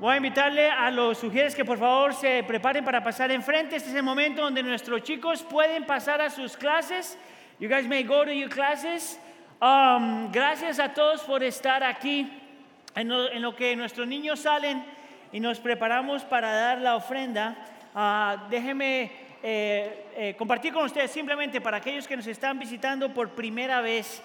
Voy a invitarle a los sugieres que por favor se preparen para pasar enfrente. Este es el momento donde nuestros chicos pueden pasar a sus clases. You guys may go to your classes. Um, gracias a todos por estar aquí. En lo, que nuestros niños salen y nos preparamos para dar la ofrenda, uh, déjenme eh, eh, compartir con ustedes simplemente para aquellos que nos están visitando por primera vez.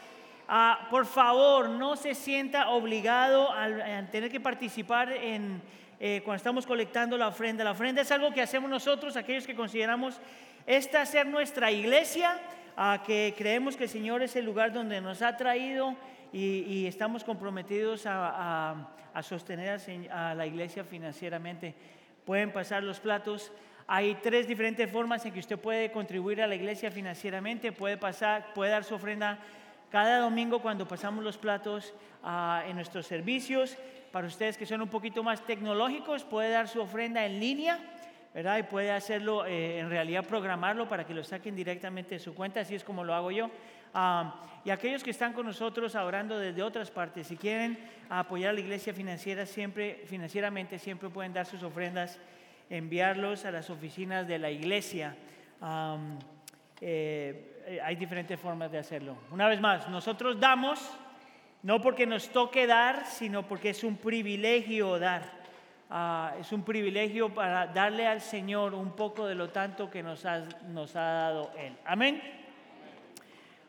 Ah, por favor, no se sienta obligado a, tener que participar en, eh, cuando estamos colectando la ofrenda. La ofrenda es algo que hacemos nosotros, aquellos que consideramos esta ser nuestra iglesia, a que creemos que el Señor es el lugar donde nos ha traído y, estamos comprometidos a, sostener a la iglesia financieramente. Pueden pasar los platos. Hay tres diferentes formas en que usted puede contribuir a la iglesia financieramente. Puede pasar, puede dar su ofrenda cada domingo cuando pasamos los platos ah, en nuestros servicios. Para ustedes que son un poquito más tecnológicos, puede dar su ofrenda en línea, ¿verdad? Y puede hacerlo, eh, en realidad programarlo para que lo saquen directamente de su cuenta, así es como lo hago yo. Ah, y aquellos que están con nosotros orando desde otras partes, si quieren apoyar a la iglesia financiera, siempre, financieramente, siempre pueden dar sus ofrendas, enviarlos a las oficinas de la iglesia. Eh, hay diferentes formas de hacerlo. Una vez más, nosotros damos no porque nos toque dar, sino porque es un privilegio dar. Ah, es un privilegio para darle al Señor un poco de lo tanto que nos ha, nos ha dado Él. Amén.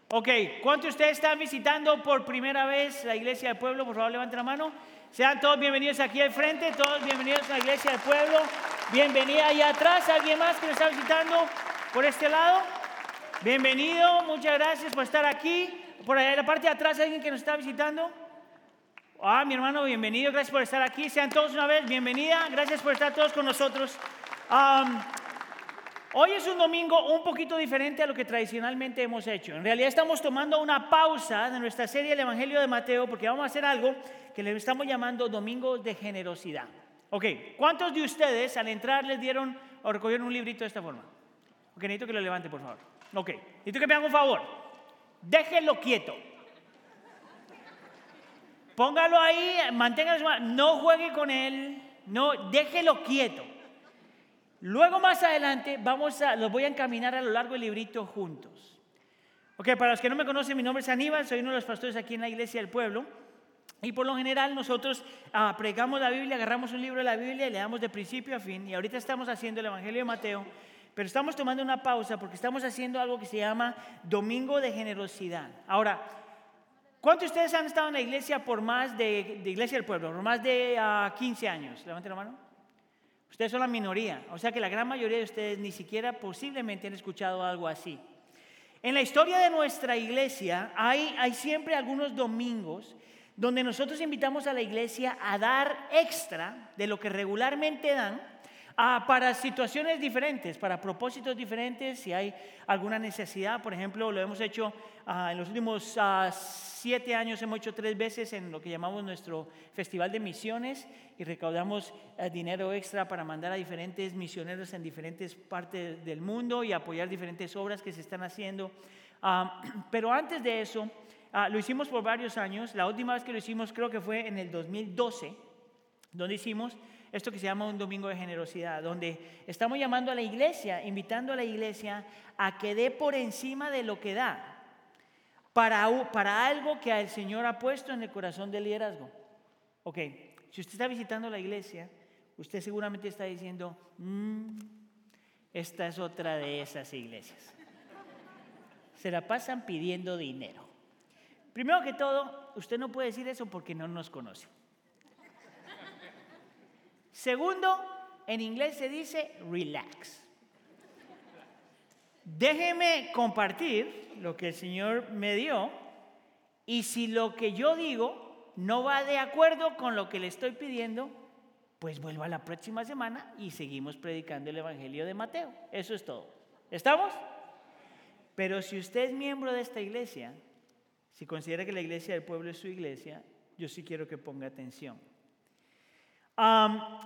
Ok, ¿cuántos de ustedes están visitando por primera vez la iglesia del pueblo? Por favor, levanten la mano. Sean todos bienvenidos aquí al frente, todos bienvenidos a la iglesia del pueblo. Bienvenida allá atrás. ¿Alguien más que nos está visitando por este lado? Bienvenido, muchas gracias por estar aquí. Por allá en la parte de atrás, alguien que nos está visitando. Ah, mi hermano, bienvenido, gracias por estar aquí. Sean todos una vez, bienvenida, gracias por estar todos con nosotros. hoy es un domingo un poquito diferente a lo que tradicionalmente hemos hecho. En realidad estamos tomando una pausa de nuestra serie El Evangelio de Mateo porque vamos a hacer algo que le estamos llamando Domingos de Generosidad. Ok, ¿cuántos de ustedes al entrar les dieron o recogieron un librito de esta forma? Ok, necesito que lo levante, por favor. Ok, y tú que me haga un favor, déjelo quieto. Póngalo ahí, manténgalo, no juegue con él, no, déjelo quieto. Luego más adelante vamos a, los voy a encaminar a lo largo del librito juntos. Ok, para los que no me conocen, mi nombre es Aníbal, soy uno de los pastores aquí en la iglesia del pueblo. Y por lo general nosotros ah, pregamos la Biblia, agarramos un libro de la Biblia y le damos de principio a fin. Y ahorita estamos haciendo el Evangelio de Mateo pero estamos tomando una pausa porque estamos haciendo algo que se llama Domingo de Generosidad. Ahora, ¿cuántos de ustedes han estado en la iglesia por más de, de Iglesia del Pueblo, por más de 15 ah, años? Levanten la mano. Ustedes son la minoría, o sea que la gran mayoría de ustedes ni siquiera posiblemente han escuchado algo así. En la historia de nuestra iglesia hay siempre algunos domingos donde nosotros invitamos a la iglesia a dar extra de lo que regularmente dan Ah, para situaciones diferentes, para propósitos diferentes, si hay alguna necesidad, por ejemplo, lo hemos hecho ah, en los últimos ah, siete años, hemos hecho tres veces en lo que llamamos nuestro Festival de Misiones y recaudamos eh, dinero extra para mandar a diferentes misioneros en diferentes partes del mundo y apoyar diferentes obras que se están haciendo. pero antes de eso, lo hicimos por varios años, la última vez que lo hicimos creo que fue en el 2012, donde hicimos esto que se llama un domingo de generosidad, donde estamos llamando a la iglesia, invitando a la iglesia a que dé por encima de lo que da para, para algo que el Señor ha puesto en el corazón del liderazgo. Ok, si usted está visitando la iglesia, usted seguramente está diciendo, mm, esta es otra de esas iglesias. Se la pasan pidiendo dinero. Primero que todo, usted no puede decir eso porque no nos conoce. Segundo, en inglés se dice relax. Déjeme compartir lo que el Señor me dio y si lo que yo digo no va de acuerdo con lo que le estoy pidiendo, pues vuelvo a la próxima semana y seguimos predicando el Evangelio de Mateo. Eso es todo. ¿Estamos? Pero si usted es miembro de esta iglesia, si considera que la iglesia del pueblo es su iglesia, yo sí quiero que ponga atención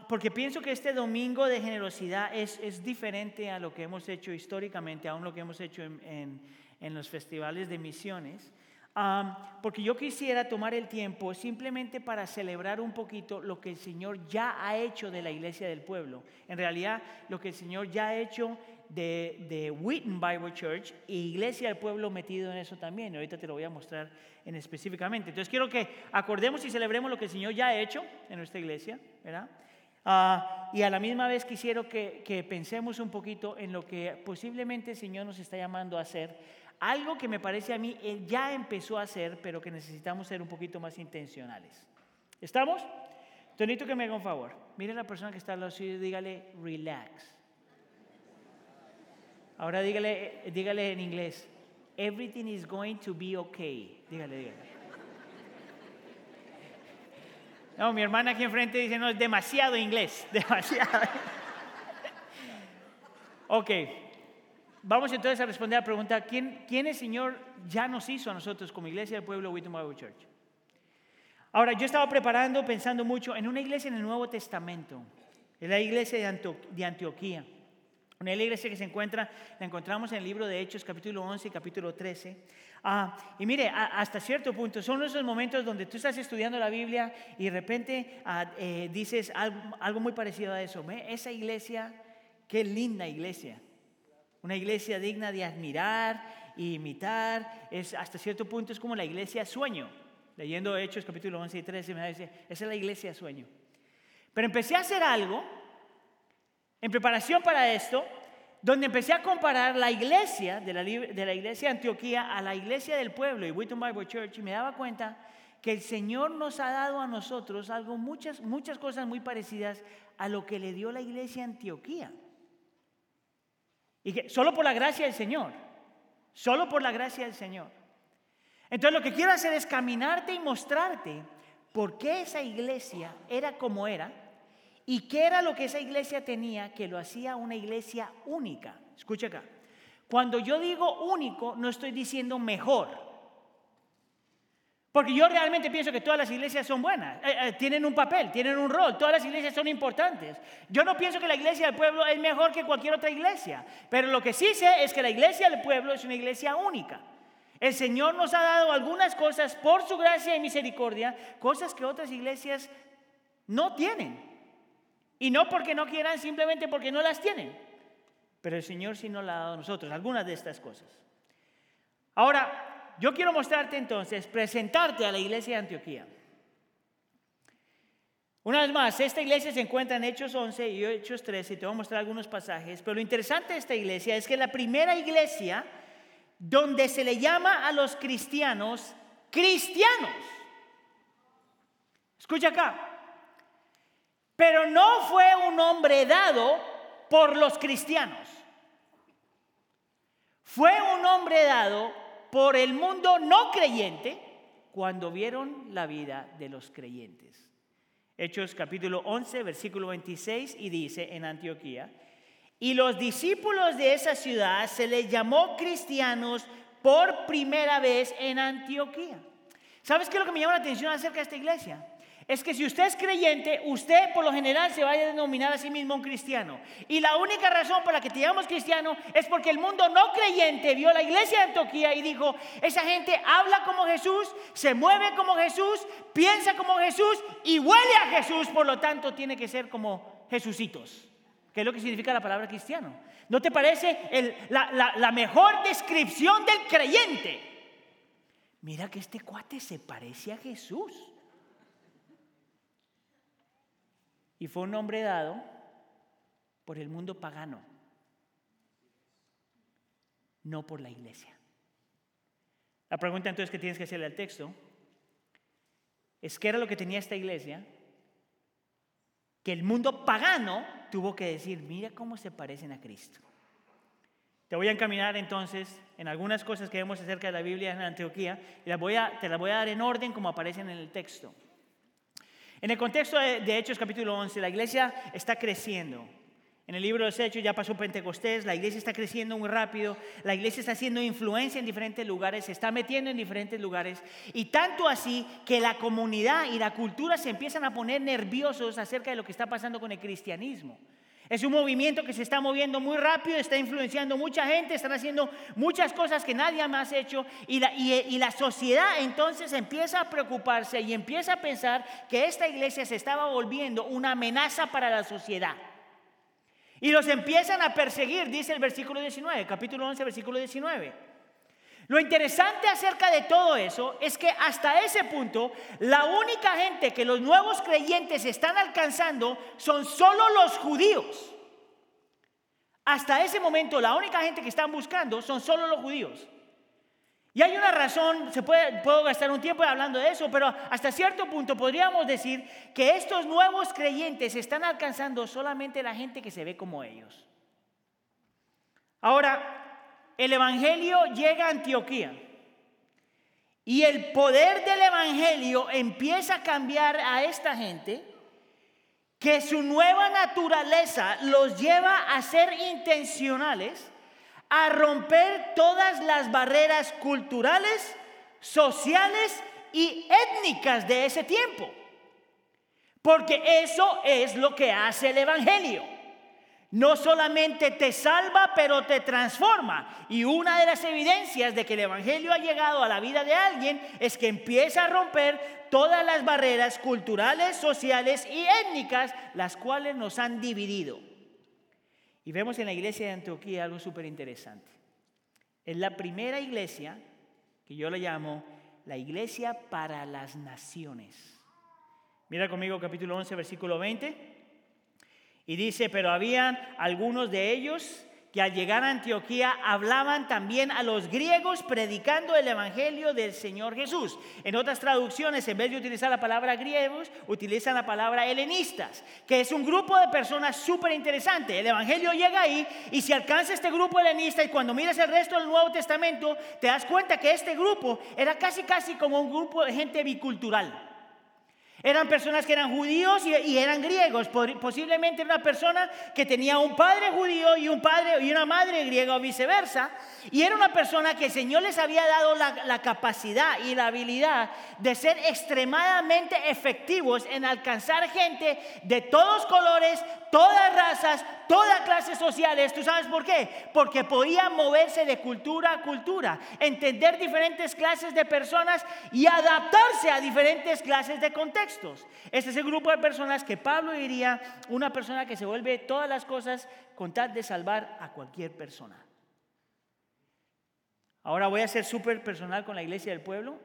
porque pienso que este domingo de generosidad es, es, diferente a lo que hemos hecho históricamente, aún lo que hemos hecho en, en, los festivales de misiones. porque yo quisiera tomar el tiempo simplemente para celebrar un poquito lo que el Señor ya ha hecho de la iglesia del pueblo. En realidad, lo que el Señor ya ha hecho de, de Wheaton Bible Church y Iglesia del Pueblo metido en eso también. Ahorita te lo voy a mostrar en específicamente. Entonces quiero que acordemos y celebremos lo que el Señor ya ha hecho en nuestra iglesia, ¿verdad? Ah, y a la misma vez quisiera que, que pensemos un poquito en lo que posiblemente el Señor nos está llamando a hacer algo que me parece a mí él ya empezó a hacer, pero que necesitamos ser un poquito más intencionales. ¿Estamos? Tonito, que me haga un favor. Mire a la persona que está al lado suyo y dígale, relax. Ahora dígale, dígale en inglés, everything is going to be okay. Dígale, dígale. No, mi hermana aquí enfrente dice, no, es demasiado inglés, demasiado. ok, Vamos entonces a responder a la pregunta, ¿quién, ¿quién el Señor ya nos hizo a nosotros como iglesia del pueblo Wheaton Bible Church? Ahora, yo estaba preparando, pensando mucho en una iglesia en el Nuevo Testamento, en la iglesia de, Antioquía. Una iglesia que se encuentra, la encontramos en el libro de Hechos, capítulo 11 y capítulo 13. Ah, y mire, hasta cierto punto, son esos momentos donde tú estás estudiando la Biblia y de repente ah, eh, dices algo, muy parecido a eso. Esa iglesia, qué linda iglesia. Una iglesia digna de admirar e imitar. Es, hasta cierto punto es como la iglesia sueño. Leyendo Hechos capítulo 11 y 13 me dice, esa es la iglesia sueño. Pero empecé a hacer algo en preparación para esto, donde empecé a comparar la iglesia de la, iglesia de Antioquía a la iglesia del pueblo y Wheaton Bible Church y me daba cuenta que el Señor nos ha dado a nosotros algo, muchas, muchas cosas muy parecidas a lo que le dio la iglesia de Antioquía. Y que solo por la gracia del Señor, solo por la gracia del Señor. Entonces lo que quiero hacer es caminarte y mostrarte por qué esa iglesia era como era y qué era lo que esa iglesia tenía que lo hacía una iglesia única. Escucha acá. Cuando yo digo único, no estoy diciendo mejor. Porque yo realmente pienso que todas las iglesias son buenas, eh, eh, tienen un papel, tienen un rol, todas las iglesias son importantes. Yo no pienso que la iglesia del pueblo es mejor que cualquier otra iglesia, pero lo que sí sé es que la iglesia del pueblo es una iglesia única. El Señor nos ha dado algunas cosas por su gracia y misericordia, cosas que otras iglesias no tienen. Y no porque no quieran, simplemente porque no las tienen. Pero el Señor sí nos la ha dado a nosotros, algunas de estas cosas. Ahora, yo quiero mostrarte entonces, presentarte a la iglesia de Antioquía. Una vez más, esta iglesia se encuentra en Hechos 11 y Hechos 13, y te voy a mostrar algunos pasajes, pero lo interesante de esta iglesia es que es la primera iglesia donde se le llama a los cristianos cristianos. Escucha acá. Pero no fue un hombre dado por los cristianos. Fue un hombre dado por el mundo no creyente cuando vieron la vida de los creyentes. Hechos capítulo 11, versículo 26, y dice en Antioquía, y los discípulos de esa ciudad se les llamó cristianos por primera vez en Antioquía. ¿Sabes qué es lo que me llama la atención acerca de esta iglesia? Es que si usted es creyente, usted por lo general se va a denominar a sí mismo un cristiano. Y la única razón por la que te llamamos cristiano es porque el mundo no creyente vio la iglesia de Antioquía y dijo, esa gente habla como Jesús, se mueve como Jesús, piensa como Jesús y huele a Jesús, por lo tanto tiene que ser como Jesucitos, que es lo que significa la palabra cristiano. ¿No te parece la, la mejor descripción del creyente? Mira que este cuate se parece a Jesús. Y fue un nombre dado por el mundo pagano, no por la iglesia. La pregunta entonces que tienes que hacerle al texto es qué era lo que tenía esta iglesia que el mundo pagano tuvo que decir, mira cómo se parecen a Cristo. Te voy a encaminar entonces en algunas cosas que vemos acerca de la Biblia en Antioquía y voy a, te las voy a dar en orden como aparecen en el texto. En el contexto de, Hechos capítulo 11, la iglesia está creciendo. En el libro de Hechos ya pasó Pentecostés, la iglesia está creciendo muy rápido, la iglesia está haciendo influencia en diferentes lugares, se está metiendo en diferentes lugares, y tanto así que la comunidad y la cultura se empiezan a poner nerviosos acerca de lo que está pasando con el cristianismo. Es un movimiento que se está moviendo muy rápido, está influenciando mucha gente, están haciendo muchas cosas que nadie más ha hecho y la, y la, sociedad entonces empieza a preocuparse y empieza a pensar que esta iglesia se estaba volviendo una amenaza para la sociedad. Y los empiezan a perseguir, dice el versículo 19, capítulo 11, versículo 19. Lo interesante acerca de todo eso es que hasta ese punto la única gente que los nuevos creyentes están alcanzando son solo los judíos. Hasta ese momento la única gente que están buscando son solo los judíos. Y hay una razón, se puede, puedo gastar un tiempo hablando de eso, pero hasta cierto punto podríamos decir que estos nuevos creyentes están alcanzando solamente la gente que se ve como ellos. Ahora, el Evangelio llega a Antioquía. Y el poder del Evangelio empieza a cambiar a esta gente que su nueva naturaleza los lleva a ser intencionales, a romper todas las barreras culturales, sociales y étnicas de ese tiempo. Porque eso es lo que hace el Evangelio no solamente te salva, pero te transforma. Y una de las evidencias de que el Evangelio ha llegado a la vida de alguien es que empieza a romper todas las barreras culturales, sociales y étnicas, las cuales nos han dividido. Y vemos en la iglesia de Antioquía algo súper interesante. Es la primera iglesia que yo la llamo la iglesia para las naciones. Mira conmigo capítulo 11, versículo 20. Y dice, pero habían algunos de ellos que al llegar a Antioquía hablaban también a los griegos predicando el Evangelio del Señor Jesús. En otras traducciones, en vez de utilizar la palabra griegos, utilizan la palabra helenistas, que es un grupo de personas súper interesante. El Evangelio llega ahí y si alcanza este grupo helenista y cuando miras el resto del Nuevo Testamento, te das cuenta que este grupo era casi casi como un grupo de gente bicultural. Eran personas que eran judíos y, eran griegos. Posiblemente una persona que tenía un padre judío y una madre griega o viceversa. Y era una persona que el Señor les había dado la capacidad y la habilidad de ser extremadamente efectivos en alcanzar gente de todos colores, todas razas, todas clases sociales. ¿Tú sabes por qué? Porque podían moverse de cultura a cultura, entender diferentes clases de personas y adaptarse a diferentes clases de contextos. Este es el grupo de personas que Pablo diría una persona que se vuelve todas las cosas con tal de salvar a cualquier persona. Ahora voy a ser súper personal con la iglesia del pueblo.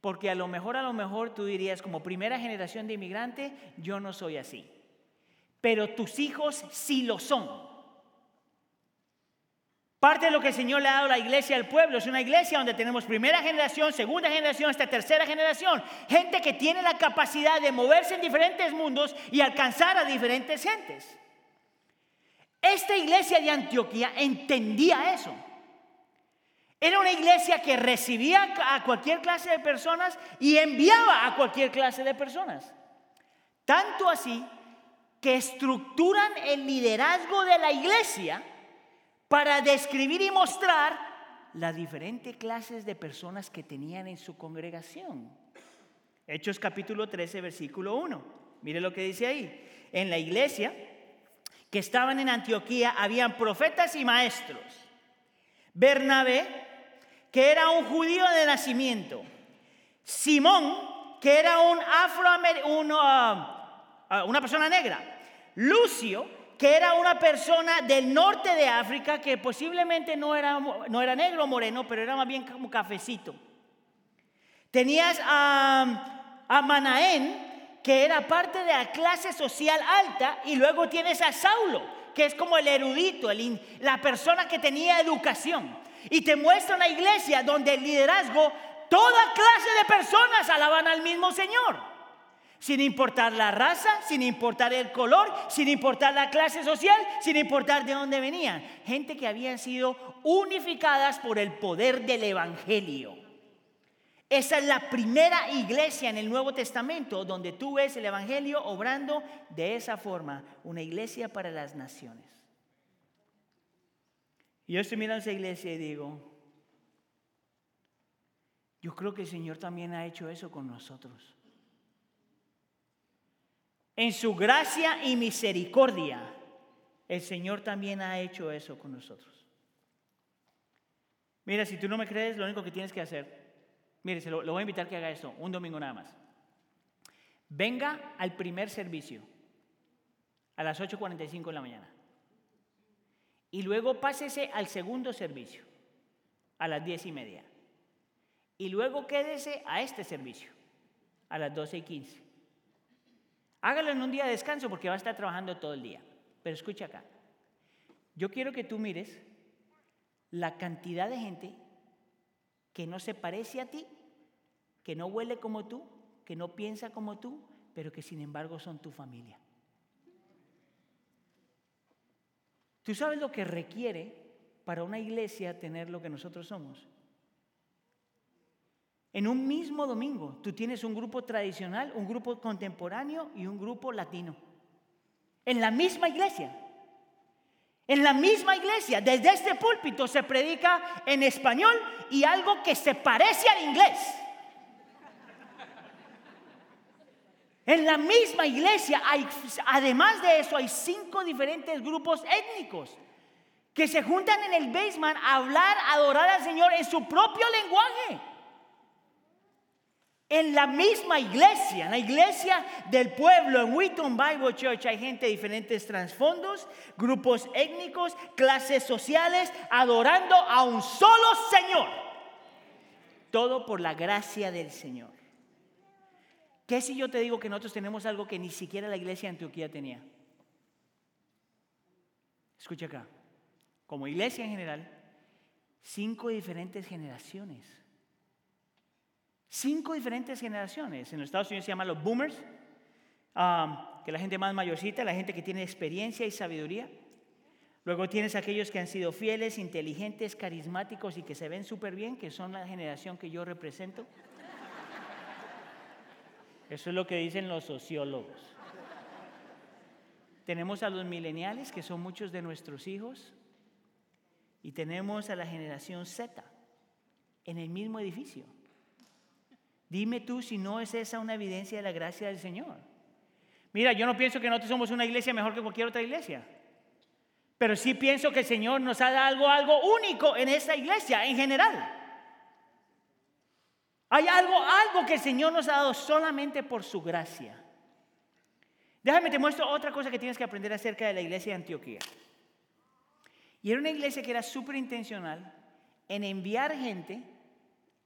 Porque a lo mejor, a lo mejor tú dirías, como primera generación de inmigrante, yo no soy así pero tus hijos sí lo son. Parte de lo que el Señor le ha dado a la iglesia al pueblo es una iglesia donde tenemos primera generación, segunda generación, hasta tercera generación. Gente que tiene la capacidad de moverse en diferentes mundos y alcanzar a diferentes gentes. Esta iglesia de Antioquía entendía eso. Era una iglesia que recibía a cualquier clase de personas y enviaba a cualquier clase de personas. Tanto así que estructuran el liderazgo de la iglesia para describir y mostrar las diferentes clases de personas que tenían en su congregación. Hechos capítulo 13, versículo 1. Mire lo que dice ahí. En la iglesia que estaban en Antioquía habían profetas y maestros. Bernabé, que era un judío de nacimiento. Simón, que era un afroamericano, una persona negra. Lucio, que era una persona del norte de África que posiblemente no era, no era negro o moreno, pero era más bien como cafecito. Tenías a, a Manaén, que era parte de la clase social alta, y luego tienes a Saulo, que es como el erudito, la persona que tenía educación. Y te muestra una iglesia donde el liderazgo, toda clase de personas alaban al mismo Señor sin importar la raza, sin importar el color, sin importar la clase social, sin importar de dónde venían. Gente que habían sido unificadas por el poder del Evangelio. Esa es la primera iglesia en el Nuevo Testamento donde tú ves el Evangelio obrando de esa forma, una iglesia para las naciones. Y yo estoy mirando esa iglesia y digo, yo creo que el Señor también ha hecho eso con nosotros en su gracia y misericordia, el Señor también ha hecho eso con nosotros. Mira, si tú no me crees, lo único que tienes que hacer, mire, se lo, lo voy a invitar que haga esto, un domingo nada más. Venga al primer servicio a las 8.45 de la mañana. Y luego pásese al segundo servicio a las 10 y media. Y luego quédese a este servicio a las 12 y 15. Hágalo en un día de descanso porque va a estar trabajando todo el día. Pero escucha acá. Yo quiero que tú mires la cantidad de gente que no se parece a ti, que no huele como tú, que no piensa como tú, pero que sin embargo son tu familia. ¿Tú sabes lo que requiere para una iglesia tener lo que nosotros somos? En un mismo domingo tú tienes un grupo tradicional, un grupo contemporáneo y un grupo latino. En la misma iglesia. En la misma iglesia, desde este púlpito se predica en español y algo que se parece al inglés. En la misma iglesia, hay, además de eso, hay cinco diferentes grupos étnicos que se juntan en el basement a hablar, a adorar al Señor en su propio lenguaje. En la misma iglesia, en la iglesia del pueblo, en Wheaton Bible Church, hay gente de diferentes trasfondos, grupos étnicos, clases sociales, adorando a un solo Señor. Todo por la gracia del Señor. ¿Qué si yo te digo que nosotros tenemos algo que ni siquiera la iglesia de Antioquía tenía? Escucha acá. Como iglesia en general, cinco diferentes generaciones. Cinco diferentes generaciones. En los Estados Unidos se llaman los boomers, um, que la gente más mayorcita, la gente que tiene experiencia y sabiduría. Luego tienes aquellos que han sido fieles, inteligentes, carismáticos y que se ven súper bien, que son la generación que yo represento. Eso es lo que dicen los sociólogos. Tenemos a los mileniales, que son muchos de nuestros hijos, y tenemos a la generación Z en el mismo edificio. Dime tú si no es esa una evidencia de la gracia del Señor. Mira, yo no pienso que nosotros somos una iglesia mejor que cualquier otra iglesia. Pero sí pienso que el Señor nos ha dado algo, algo único en esa iglesia en general. Hay algo, algo que el Señor nos ha dado solamente por su gracia. Déjame te muestro otra cosa que tienes que aprender acerca de la iglesia de Antioquía. Y era una iglesia que era súper intencional en enviar gente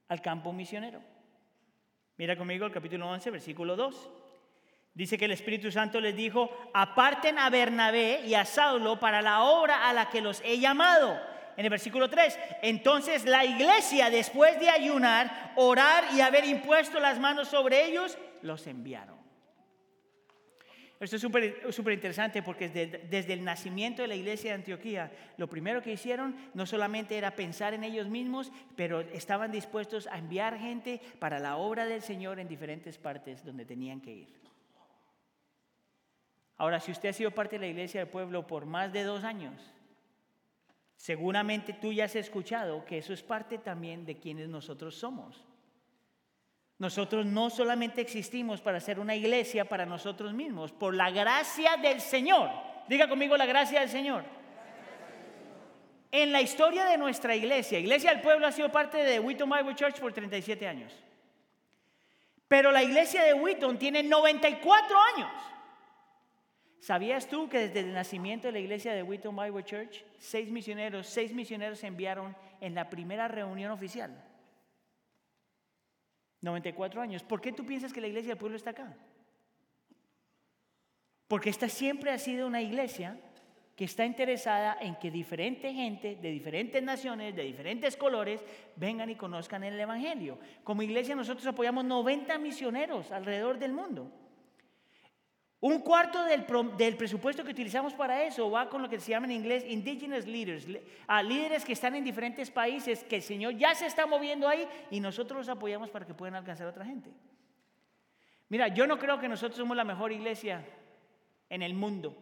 al campo misionero. Mira conmigo el capítulo 11, versículo 2. Dice que el Espíritu Santo les dijo, aparten a Bernabé y a Saulo para la obra a la que los he llamado en el versículo 3. Entonces la iglesia, después de ayunar, orar y haber impuesto las manos sobre ellos, los enviaron. Esto es súper interesante porque desde, desde, el nacimiento de la iglesia de Antioquía, lo primero que hicieron no solamente era pensar en ellos mismos, pero estaban dispuestos a enviar gente para la obra del Señor en diferentes partes donde tenían que ir. Ahora, si usted ha sido parte de la iglesia del pueblo por más de dos años, Seguramente tú ya has escuchado que eso es parte también de quienes nosotros somos. Nosotros no solamente existimos para ser una iglesia para nosotros mismos, por la gracia del Señor. Diga conmigo la gracia del Señor. En la historia de nuestra iglesia, Iglesia del Pueblo ha sido parte de Wheaton Bible Church por 37 años. Pero la iglesia de Wheaton tiene 94 años. ¿Sabías tú que desde el nacimiento de la iglesia de Wheaton Bible Church, seis misioneros, seis misioneros se enviaron en la primera reunión oficial? 94 años. ¿Por qué tú piensas que la iglesia del pueblo está acá? Porque esta siempre ha sido una iglesia que está interesada en que diferente gente de diferentes naciones, de diferentes colores, vengan y conozcan el Evangelio. Como iglesia nosotros apoyamos 90 misioneros alrededor del mundo. Un cuarto del, presupuesto que utilizamos para eso va con lo que se llama en inglés indigenous leaders, a líderes que están en diferentes países, que el Señor ya se está moviendo ahí y nosotros los apoyamos para que puedan alcanzar a otra gente. Mira, yo no creo que nosotros somos la mejor iglesia en el mundo,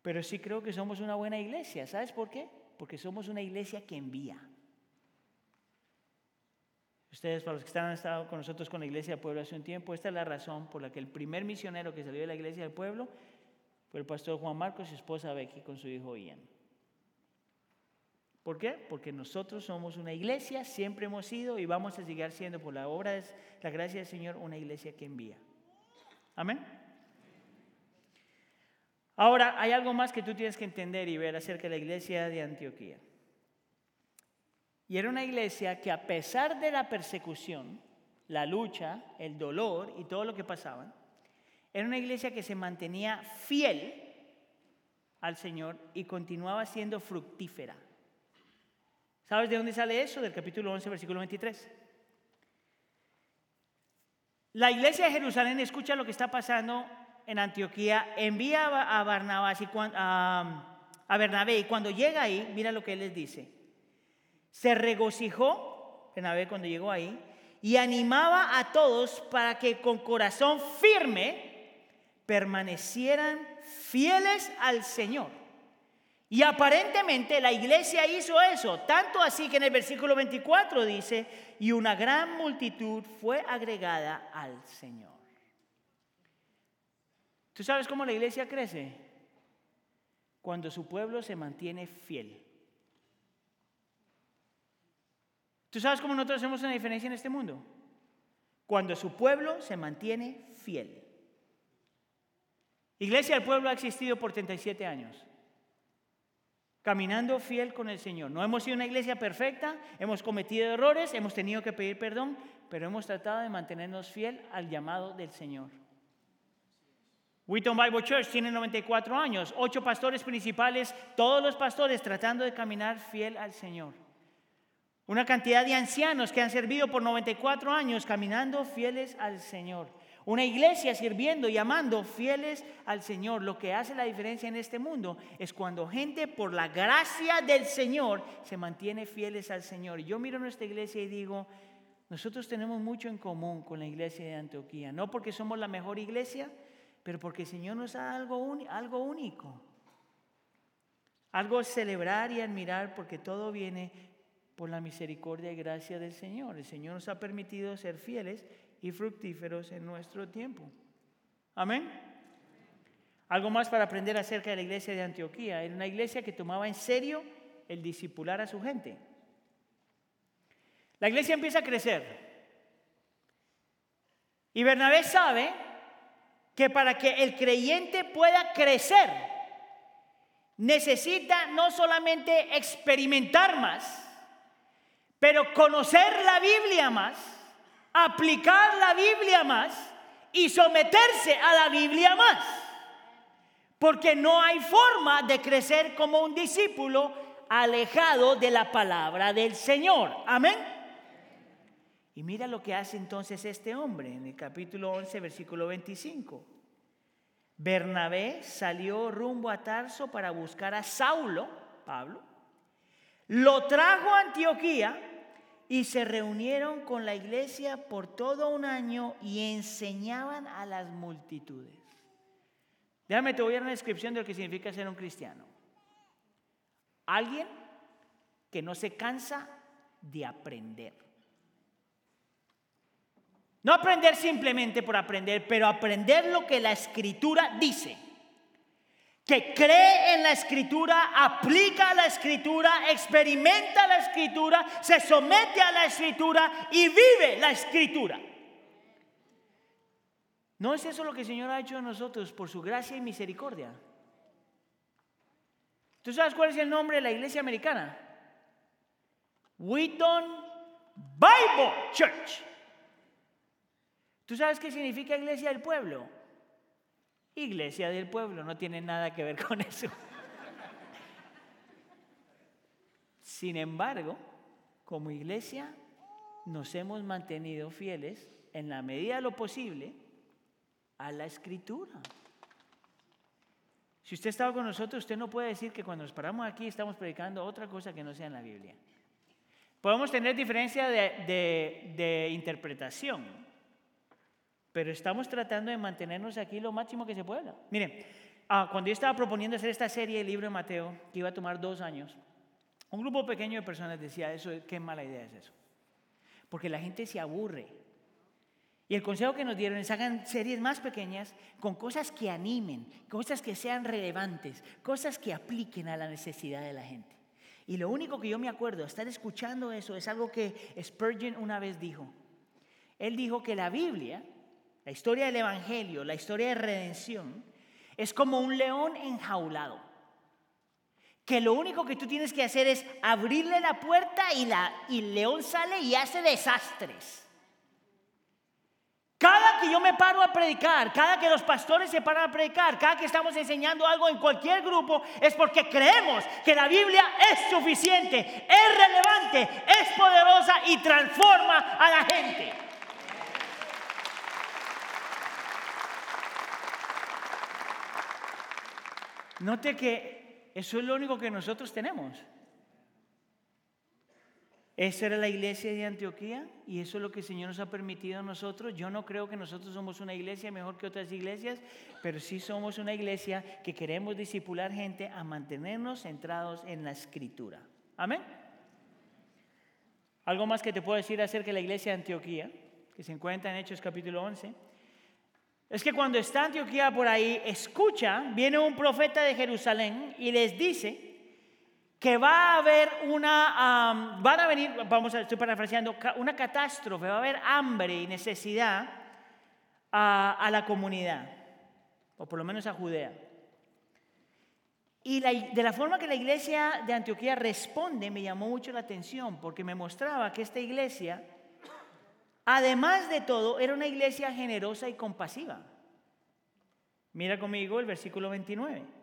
pero sí creo que somos una buena iglesia. ¿Sabes por qué? Porque somos una iglesia que envía. Ustedes, para los que han estado con nosotros con la iglesia del pueblo hace un tiempo, esta es la razón por la que el primer misionero que salió de la iglesia del pueblo fue el pastor Juan Marcos y su esposa Becky con su hijo Ian. ¿Por qué? Porque nosotros somos una iglesia, siempre hemos sido y vamos a seguir siendo por la obra de la gracia del Señor una iglesia que envía. Amén. Ahora, hay algo más que tú tienes que entender y ver acerca de la iglesia de Antioquía. Y era una iglesia que a pesar de la persecución, la lucha, el dolor y todo lo que pasaba, era una iglesia que se mantenía fiel al Señor y continuaba siendo fructífera. ¿Sabes de dónde sale eso? Del capítulo 11, versículo 23. La iglesia de Jerusalén escucha lo que está pasando en Antioquía, envía a Barnabás y a Bernabé y cuando llega ahí, mira lo que él les dice. Se regocijó, Bernabé cuando llegó ahí, y animaba a todos para que con corazón firme permanecieran fieles al Señor. Y aparentemente la iglesia hizo eso, tanto así que en el versículo 24 dice, y una gran multitud fue agregada al Señor. ¿Tú sabes cómo la iglesia crece? Cuando su pueblo se mantiene fiel. ¿Tú sabes cómo nosotros hacemos una diferencia en este mundo? Cuando su pueblo se mantiene fiel. Iglesia del Pueblo ha existido por 37 años caminando fiel con el Señor. No hemos sido una iglesia perfecta, hemos cometido errores, hemos tenido que pedir perdón, pero hemos tratado de mantenernos fiel al llamado del Señor. Wheaton Bible Church tiene 94 años, ocho pastores principales, todos los pastores tratando de caminar fiel al Señor. Una cantidad de ancianos que han servido por 94 años caminando fieles al Señor. Una iglesia sirviendo y amando fieles al Señor. Lo que hace la diferencia en este mundo es cuando gente por la gracia del Señor se mantiene fieles al Señor. Yo miro nuestra iglesia y digo, nosotros tenemos mucho en común con la iglesia de Antioquía. No porque somos la mejor iglesia, pero porque el Señor nos da algo, algo único. Algo celebrar y admirar porque todo viene por la misericordia y gracia del Señor. El Señor nos ha permitido ser fieles y fructíferos en nuestro tiempo. Amén. Algo más para aprender acerca de la iglesia de Antioquía. Era una iglesia que tomaba en serio el discipular a su gente. La iglesia empieza a crecer. Y Bernabé sabe que para que el creyente pueda crecer, necesita no solamente experimentar más, pero conocer la Biblia más aplicar la Biblia más y someterse a la Biblia más. Porque no hay forma de crecer como un discípulo alejado de la palabra del Señor. Amén. Y mira lo que hace entonces este hombre en el capítulo 11, versículo 25. Bernabé salió rumbo a Tarso para buscar a Saulo, Pablo, lo trajo a Antioquía y se reunieron con la iglesia por todo un año y enseñaban a las multitudes. Déjame, te voy a dar una descripción de lo que significa ser un cristiano. Alguien que no se cansa de aprender. No aprender simplemente por aprender, pero aprender lo que la escritura dice que cree en la escritura, aplica la escritura, experimenta la escritura, se somete a la escritura y vive la escritura. ¿No es eso lo que el Señor ha hecho a nosotros por su gracia y misericordia? ¿Tú sabes cuál es el nombre de la iglesia americana? Wheaton Bible Church. ¿Tú sabes qué significa iglesia del pueblo? Iglesia del pueblo, no tiene nada que ver con eso. Sin embargo, como iglesia nos hemos mantenido fieles en la medida de lo posible a la escritura. Si usted estaba con nosotros, usted no puede decir que cuando nos paramos aquí estamos predicando otra cosa que no sea en la Biblia. Podemos tener diferencia de, de interpretación, pero estamos tratando de mantenernos aquí lo máximo que se pueda. Miren, ah, cuando yo estaba proponiendo hacer esta serie del libro de Mateo, que iba a tomar dos años, un grupo pequeño de personas decía, eso, qué mala idea es eso. Porque la gente se aburre. Y el consejo que nos dieron es hagan series más pequeñas con cosas que animen, cosas que sean relevantes, cosas que apliquen a la necesidad de la gente. Y lo único que yo me acuerdo, estar escuchando eso, es algo que Spurgeon una vez dijo. Él dijo que la Biblia, la historia del Evangelio, la historia de redención, es como un león enjaulado. Que lo único que tú tienes que hacer es abrirle la puerta y, la, y el león sale y hace desastres. Cada que yo me paro a predicar, cada que los pastores se paran a predicar, cada que estamos enseñando algo en cualquier grupo, es porque creemos que la Biblia es suficiente, es relevante, es poderosa y transforma a la gente. Note que eso es lo único que nosotros tenemos. Esa era la iglesia de Antioquía y eso es lo que el Señor nos ha permitido a nosotros. Yo no creo que nosotros somos una iglesia mejor que otras iglesias, pero sí somos una iglesia que queremos disipular gente a mantenernos centrados en la escritura. Amén. Algo más que te puedo decir acerca de la iglesia de Antioquía, que se encuentra en Hechos capítulo 11, es que cuando está Antioquía por ahí, escucha, viene un profeta de Jerusalén y les dice, que va a haber una, van a venir, vamos a, estoy parafraseando, una catástrofe, va a haber hambre y necesidad a, la comunidad, o por lo menos a Judea. Y de la forma que la iglesia de Antioquía responde me llamó mucho la atención, porque me mostraba que esta iglesia, además de todo, era una iglesia generosa y compasiva. Mira conmigo el versículo 29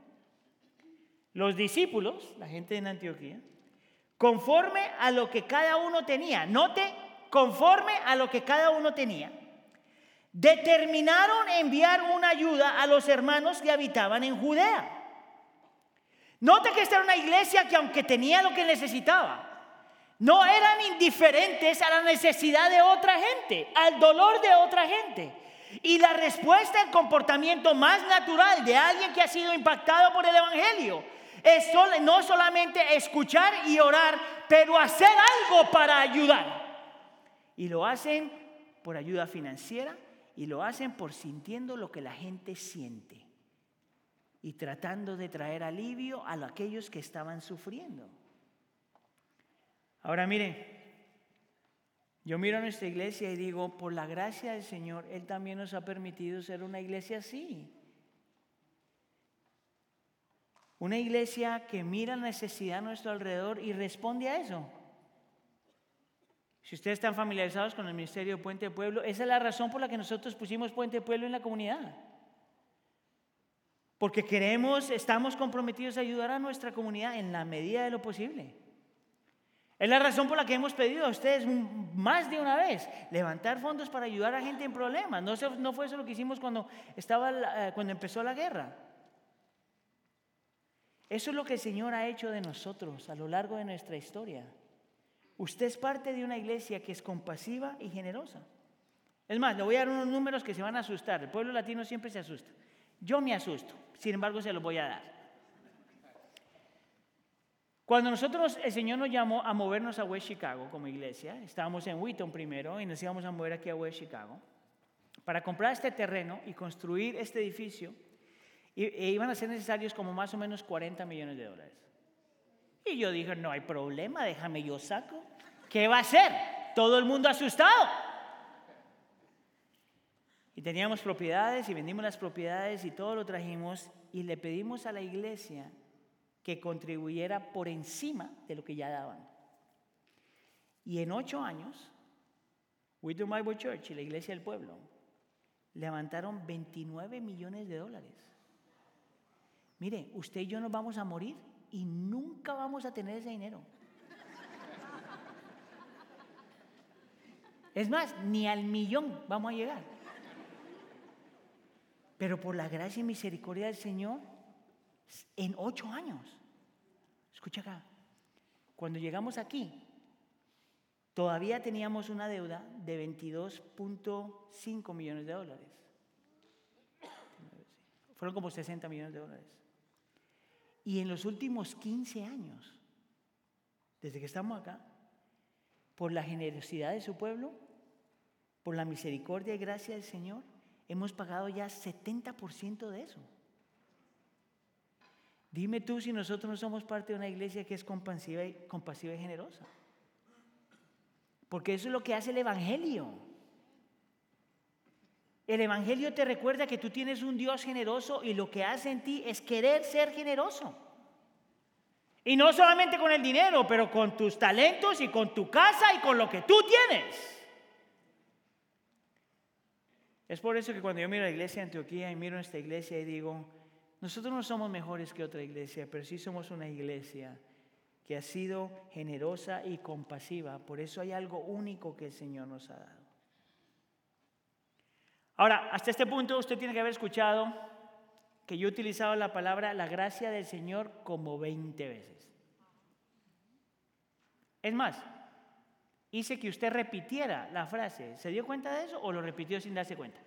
los discípulos, la gente en Antioquía, conforme a lo que cada uno tenía, note, conforme a lo que cada uno tenía, determinaron enviar una ayuda a los hermanos que habitaban en Judea. Note que esta era una iglesia que aunque tenía lo que necesitaba, no eran indiferentes a la necesidad de otra gente, al dolor de otra gente. Y la respuesta, el comportamiento más natural de alguien que ha sido impactado por el Evangelio es no solamente escuchar y orar, pero hacer algo para ayudar. Y lo hacen por ayuda financiera y lo hacen por sintiendo lo que la gente siente y tratando de traer alivio a aquellos que estaban sufriendo. Ahora mire, yo miro a nuestra iglesia y digo, por la gracia del Señor, Él también nos ha permitido ser una iglesia así. Una iglesia que mira la necesidad a nuestro alrededor y responde a eso. Si ustedes están familiarizados con el ministerio de Puente Pueblo, esa es la razón por la que nosotros pusimos Puente Pueblo en la comunidad. Porque queremos, estamos comprometidos a ayudar a nuestra comunidad en la medida de lo posible. Es la razón por la que hemos pedido a ustedes más de una vez levantar fondos para ayudar a gente en problemas. No, fue eso lo que hicimos cuando, estaba, eh, cuando empezó la guerra. Eso es lo que el Señor ha hecho de nosotros a lo largo de nuestra historia. Usted es parte de una iglesia que es compasiva y generosa. Es más, le voy a dar unos números que se van a asustar. El pueblo latino siempre se asusta. Yo me asusto, sin embargo se los voy a dar. Cuando nosotros, el Señor nos llamó a movernos a West Chicago como iglesia, estábamos en Wheaton primero y nos íbamos a mover aquí a West Chicago, para comprar este terreno y construir este edificio, e iban a ser necesarios como más o menos 40 millones de dólares. Y yo dije, no hay problema, déjame yo saco. ¿Qué va a hacer? Todo el mundo asustado. Y teníamos propiedades y vendimos las propiedades y todo lo trajimos y le pedimos a la iglesia que contribuyera por encima de lo que ya daban. Y en ocho años, Wisdom Bible Church y la iglesia del pueblo levantaron 29 millones de dólares. Mire, usted y yo nos vamos a morir y nunca vamos a tener ese dinero. Es más, ni al millón vamos a llegar. Pero por la gracia y misericordia del Señor, en ocho años, escucha acá, cuando llegamos aquí, todavía teníamos una deuda de 22.5 millones de dólares. Fueron como 60 millones de dólares. Y en los últimos 15 años, desde que estamos acá, por la generosidad de su pueblo, por la misericordia y gracia del Señor, hemos pagado ya 70% de eso. Dime tú si nosotros no somos parte de una iglesia que es compasiva y, compasiva y generosa. Porque eso es lo que hace el Evangelio. El Evangelio te recuerda que tú tienes un Dios generoso y lo que hace en ti es querer ser generoso. Y no solamente con el dinero, pero con tus talentos y con tu casa y con lo que tú tienes. Es por eso que cuando yo miro la iglesia de Antioquía y miro esta iglesia y digo, nosotros no somos mejores que otra iglesia, pero sí somos una iglesia que ha sido generosa y compasiva. Por eso hay algo único que el Señor nos ha dado. Ahora, hasta este punto usted tiene que haber escuchado que yo he utilizado la palabra la gracia del Señor como 20 veces. Es más, hice que usted repitiera la frase. ¿Se dio cuenta de eso o lo repitió sin darse cuenta?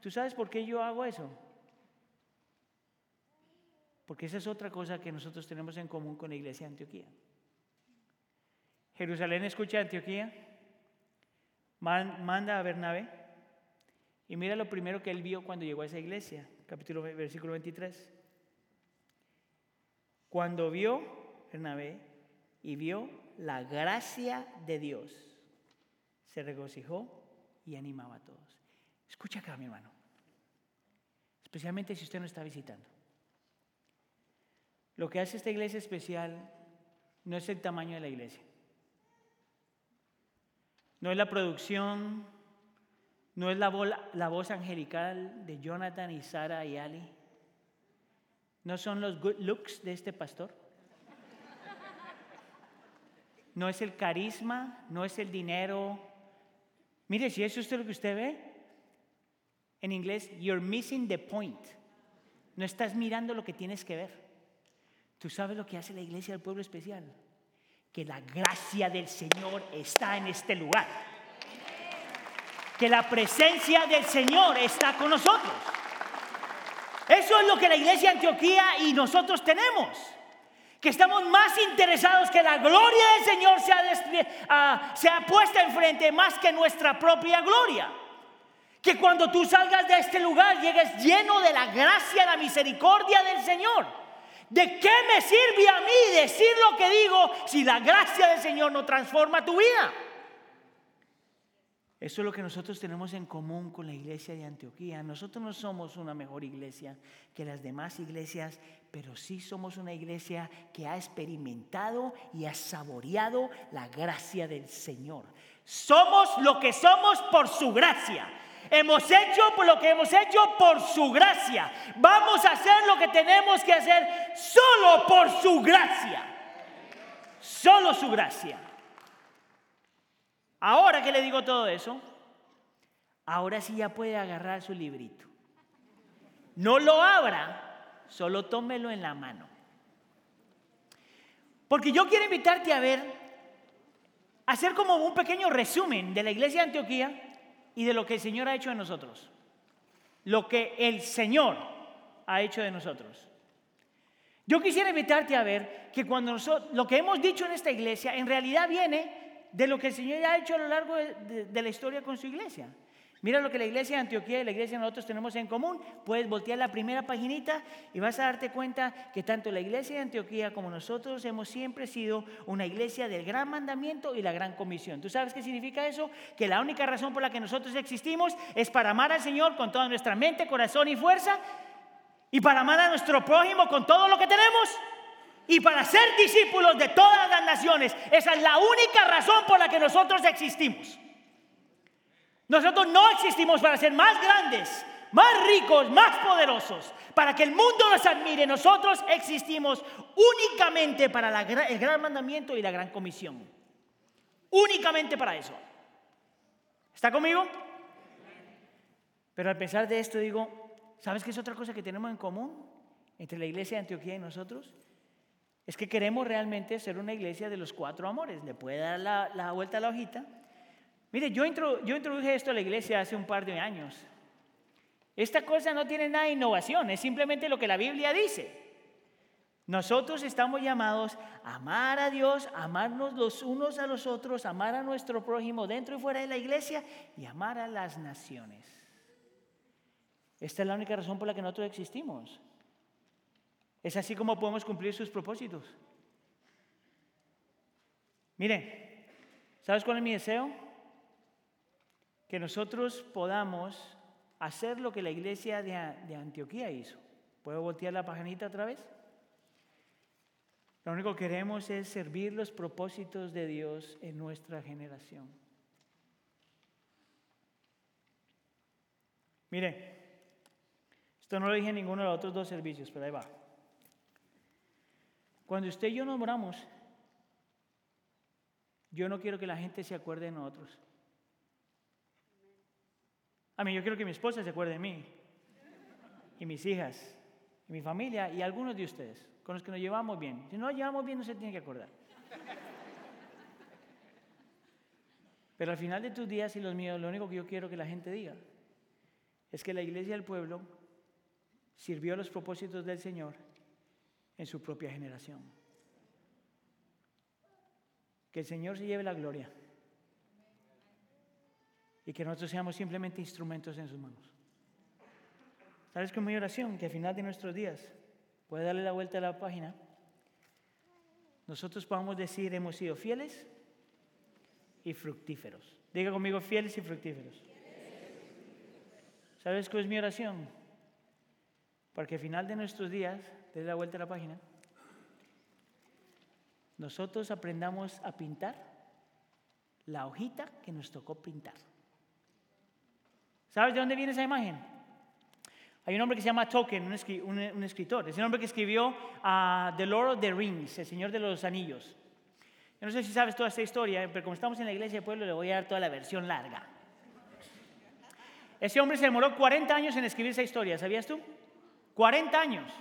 ¿Tú sabes por qué yo hago eso? Porque esa es otra cosa que nosotros tenemos en común con la iglesia de Antioquía. Jerusalén escucha a Antioquía, manda a Bernabé y mira lo primero que él vio cuando llegó a esa iglesia, capítulo versículo 23. Cuando vio Bernabé y vio la gracia de Dios, se regocijó y animaba a todos. Escucha acá, mi hermano, especialmente si usted no está visitando. Lo que hace esta iglesia especial no es el tamaño de la iglesia, no es la producción, no es la, voz angelical de Jonathan y Sara y Ali, no son los good looks de este pastor no es el carisma, no es el dinero. Mire, si eso es lo que usted ve, en inglés, you're missing the point. No estás mirando lo que tienes que ver. Tú sabes lo que hace la iglesia del pueblo especial. Que la gracia del Señor está en este lugar. Que la presencia del Señor está con nosotros. Eso es lo que la iglesia de Antioquía y nosotros tenemos que estamos más interesados que la gloria del Señor sea, uh, sea puesta enfrente más que nuestra propia gloria. Que cuando tú salgas de este lugar llegues lleno de la gracia la misericordia del Señor. ¿De qué me sirve a mí decir lo que digo si la gracia del Señor no transforma tu vida? Eso es lo que nosotros tenemos en común con la iglesia de Antioquía. Nosotros no somos una mejor iglesia que las demás iglesias, pero sí somos una iglesia que ha experimentado y ha saboreado la gracia del Señor. Somos lo que somos por su gracia. Hemos hecho por lo que hemos hecho por su gracia. Vamos a hacer lo que tenemos que hacer solo por su gracia. Solo su gracia. Ahora que le digo todo eso, ahora sí ya puede agarrar su librito. No lo abra, solo tómelo en la mano. Porque yo quiero invitarte a ver, hacer como un pequeño resumen de la iglesia de Antioquía y de lo que el Señor ha hecho de nosotros. Lo que el Señor ha hecho de nosotros. Yo quisiera invitarte a ver que cuando nosotros, lo que hemos dicho en esta iglesia en realidad viene de lo que el Señor ha hecho a lo largo de, la historia con su iglesia. Mira lo que la iglesia de Antioquía y la iglesia de nosotros tenemos en común. Puedes voltear la primera paginita y vas a darte cuenta que tanto la iglesia de Antioquía como nosotros hemos siempre sido una iglesia del gran mandamiento y la gran comisión. ¿Tú sabes qué significa eso? Que la única razón por la que nosotros existimos es para amar al Señor con toda nuestra mente, corazón y fuerza y para amar a nuestro prójimo con todo lo que tenemos y para ser discípulos de todas las naciones. Esa es la única razón por la que nosotros existimos. Nosotros no existimos para ser más grandes, más ricos, más poderosos, para que el mundo nos admire. Nosotros existimos únicamente para el gran mandamiento y la gran comisión. Únicamente para eso. ¿Está conmigo? Pero a pesar de esto digo, ¿sabes qué es otra cosa que tenemos en común entre la iglesia de Antioquía y nosotros? Es que queremos realmente ser una iglesia de los cuatro amores. ¿Le puede dar la, vuelta a la hojita? Mire, yo, yo introduje esto a la iglesia hace un par de años. Esta cosa no tiene nada de innovación, es simplemente lo que la Biblia dice. Nosotros estamos llamados a amar a Dios, amarnos los unos a los otros, amar a nuestro prójimo dentro y fuera de la iglesia y amar a las naciones. Esta es la única razón por la que nosotros existimos. Es así como podemos cumplir sus propósitos. Mire, ¿sabes cuál es mi deseo? Que nosotros podamos hacer lo que la iglesia de, Antioquía hizo. ¿Puedo voltear la pajanita otra vez? Lo único que queremos es servir los propósitos de Dios en nuestra generación. Mire, esto no lo dije en ninguno de los otros dos servicios, pero ahí va. Cuando usted y yo nos moramos, yo no quiero que la gente se acuerde de nosotros. A mí yo quiero que mi esposa se acuerde de mí, y mis hijas, y mi familia, y algunos de ustedes con los que nos llevamos bien. Si no nos llevamos bien, no se tiene que acordar. Pero al final de tus días y los míos, lo único que yo quiero que la gente diga es que la iglesia del pueblo sirvió a los propósitos del Señor en su propia generación. Que el Señor se lleve la gloria y que nosotros seamos simplemente instrumentos en sus manos. ¿Sabes con mi oración? Que al final de nuestros días Puede darle la vuelta a la página. Nosotros podemos decir, hemos sido fieles y fructíferos. Diga conmigo, fieles y fructíferos. ¿Sabes cuál es mi oración? Porque al final de nuestros días, dé la vuelta a la página, nosotros aprendamos a pintar la hojita que nos tocó pintar. ¿Sabes de dónde viene esa imagen? Hay un hombre que se llama Tolkien, un, escritor. Es el hombre que escribió uh, The Lord of the Rings, El Señor de los Anillos. Yo no sé si sabes toda esta historia, pero como estamos en la iglesia del pueblo, le voy a dar toda la versión larga. Ese hombre se demoró 40 años en escribir esa historia, ¿sabías tú? 40 años.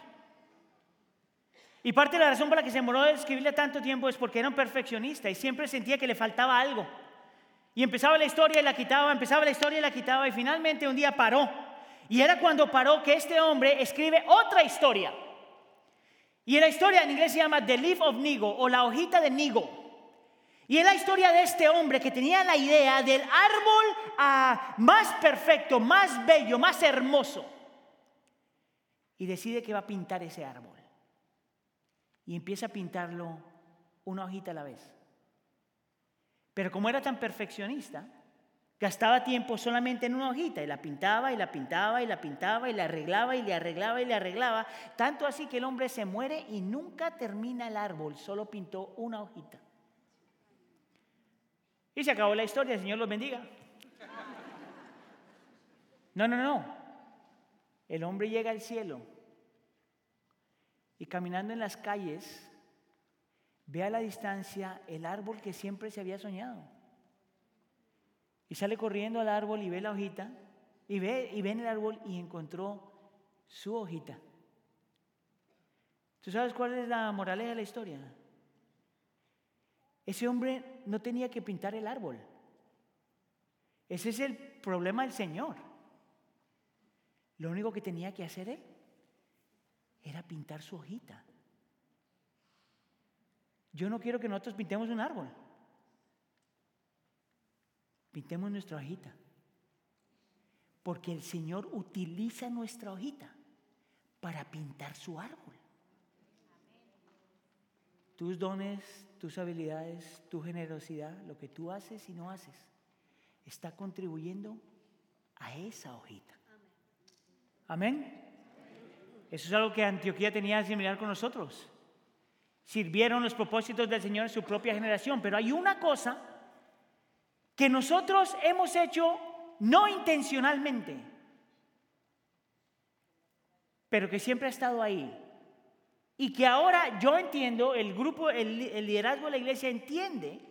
Y parte de la razón por la que se demoró en escribirle tanto tiempo es porque era un perfeccionista y siempre sentía que le faltaba algo. Y empezaba la historia y la quitaba, empezaba la historia y la quitaba y finalmente un día paró y era cuando paró que este hombre escribe otra historia. Y la historia en inglés se llama The Leaf of Nigo o la hojita de Nigo. Y es la historia de este hombre que tenía la idea del árbol ah, más perfecto, más bello, más hermoso. Y decide que va a pintar ese árbol. Y empieza a pintarlo una hojita a la vez. Pero como era tan perfeccionista, Gastaba tiempo solamente en una hojita y la pintaba y la pintaba y la pintaba y la arreglaba y le arreglaba y le arreglaba. Tanto así que el hombre se muere y nunca termina el árbol, solo pintó una hojita. Y se acabó la historia, el Señor los bendiga. No, no, no. El hombre llega al cielo y caminando en las calles ve a la distancia el árbol que siempre se había soñado. Y sale corriendo al árbol y ve la hojita. Y ve, y ve en el árbol y encontró su hojita. ¿Tú sabes cuál es la moraleja de la historia? Ese hombre no tenía que pintar el árbol. Ese es el problema del Señor. Lo único que tenía que hacer él era pintar su hojita. Yo no quiero que nosotros pintemos un árbol. Pintemos nuestra hojita. Porque el Señor utiliza nuestra hojita para pintar su árbol. Tus dones, tus habilidades, tu generosidad, lo que tú haces y no haces, está contribuyendo a esa hojita. Amén. Eso es algo que Antioquía tenía similar con nosotros. Sirvieron los propósitos del Señor en su propia generación, pero hay una cosa que nosotros hemos hecho no intencionalmente, pero que siempre ha estado ahí. Y que ahora yo entiendo, el grupo, el, liderazgo de la iglesia entiende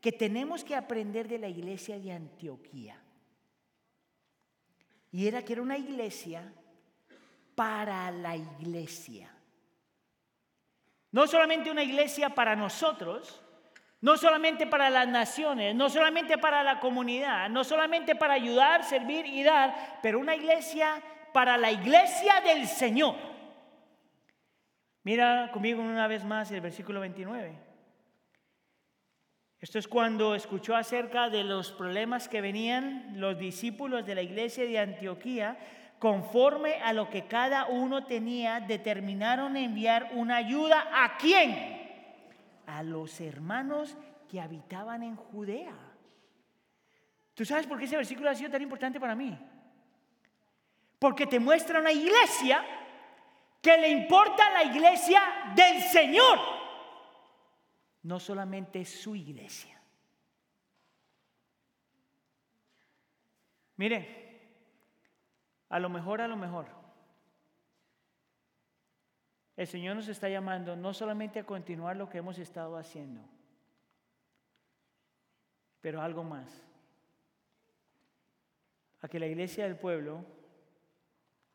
que tenemos que aprender de la iglesia de Antioquía. Y era que era una iglesia para la iglesia. No solamente una iglesia para nosotros, no solamente para las naciones, no solamente para la comunidad, no solamente para ayudar, servir y dar, pero una iglesia para la iglesia del Señor. Mira conmigo una vez más el versículo 29. Esto es cuando escuchó acerca de los problemas que venían los discípulos de la iglesia de Antioquía, conforme a lo que cada uno tenía, determinaron enviar una ayuda a quién? A los hermanos que habitaban en Judea. ¿Tú sabes por qué ese versículo ha sido tan importante para mí? Porque te muestra una iglesia que le importa la iglesia del Señor, no solamente su iglesia. Mire, a lo mejor, a lo mejor, el Señor nos está llamando no solamente a continuar lo que hemos estado haciendo, pero algo más, a que la iglesia del pueblo,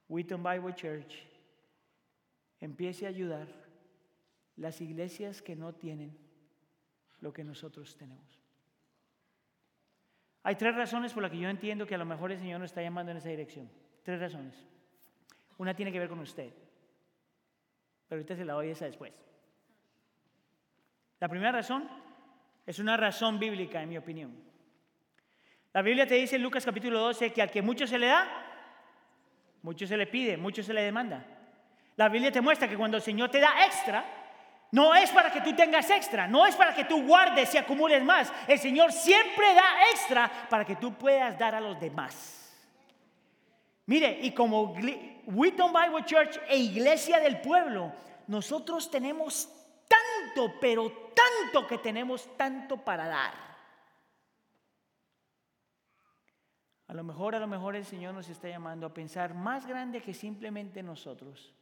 Wheaton Bible Church, empiece a ayudar las iglesias que no tienen lo que nosotros tenemos. Hay tres razones por las que yo entiendo que a lo mejor el Señor nos está llamando en esa dirección. Tres razones. Una tiene que ver con usted, pero ahorita se la doy esa después. La primera razón es una razón bíblica, en mi opinión. La Biblia te dice en Lucas capítulo 12 que al que mucho se le da, mucho se le pide, mucho se le demanda. La Biblia te muestra que cuando el Señor te da extra, no es para que tú tengas extra, no es para que tú guardes y acumules más. El Señor siempre da extra para que tú puedas dar a los demás. Mire, y como Wheaton Bible Church e Iglesia del Pueblo, nosotros tenemos tanto, pero tanto que tenemos tanto para dar. A lo mejor, a lo mejor el Señor nos está llamando a pensar más grande que simplemente nosotros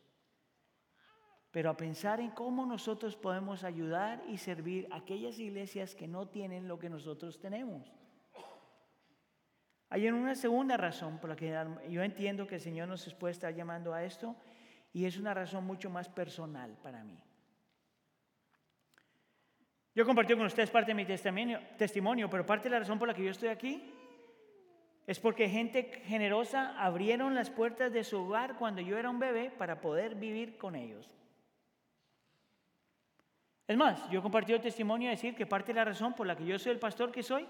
pero a pensar en cómo nosotros podemos ayudar y servir a aquellas iglesias que no tienen lo que nosotros tenemos. Hay una segunda razón por la que yo entiendo que el Señor nos puede estar llamando a esto y es una razón mucho más personal para mí. Yo compartí con ustedes parte de mi testimonio, pero parte de la razón por la que yo estoy aquí es porque gente generosa abrieron las puertas de su hogar cuando yo era un bebé para poder vivir con ellos. Es más, yo he compartido el testimonio de decir que parte de la razón por la que yo soy el pastor que soy,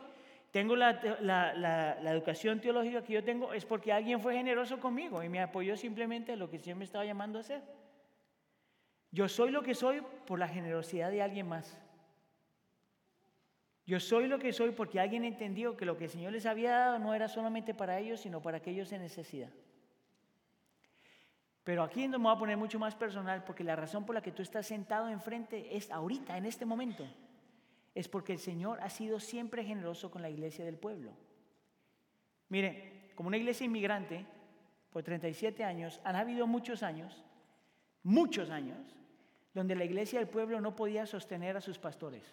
tengo la, educación teológica que yo tengo, es porque alguien fue generoso conmigo y me apoyó simplemente a lo que Señor me estaba llamando a hacer. Yo soy lo que soy por la generosidad de alguien más. Yo soy lo que soy porque alguien entendió que lo que el Señor les había dado no era solamente para ellos, sino para aquellos en necesidad. Pero aquí no me voy a poner mucho más personal porque la razón por la que tú estás sentado enfrente es ahorita, en este momento. Es porque el Señor ha sido siempre generoso con la iglesia del pueblo. Mire, como una iglesia inmigrante, por 37 años, han habido muchos años, muchos años, donde la iglesia del pueblo no podía sostener a sus pastores.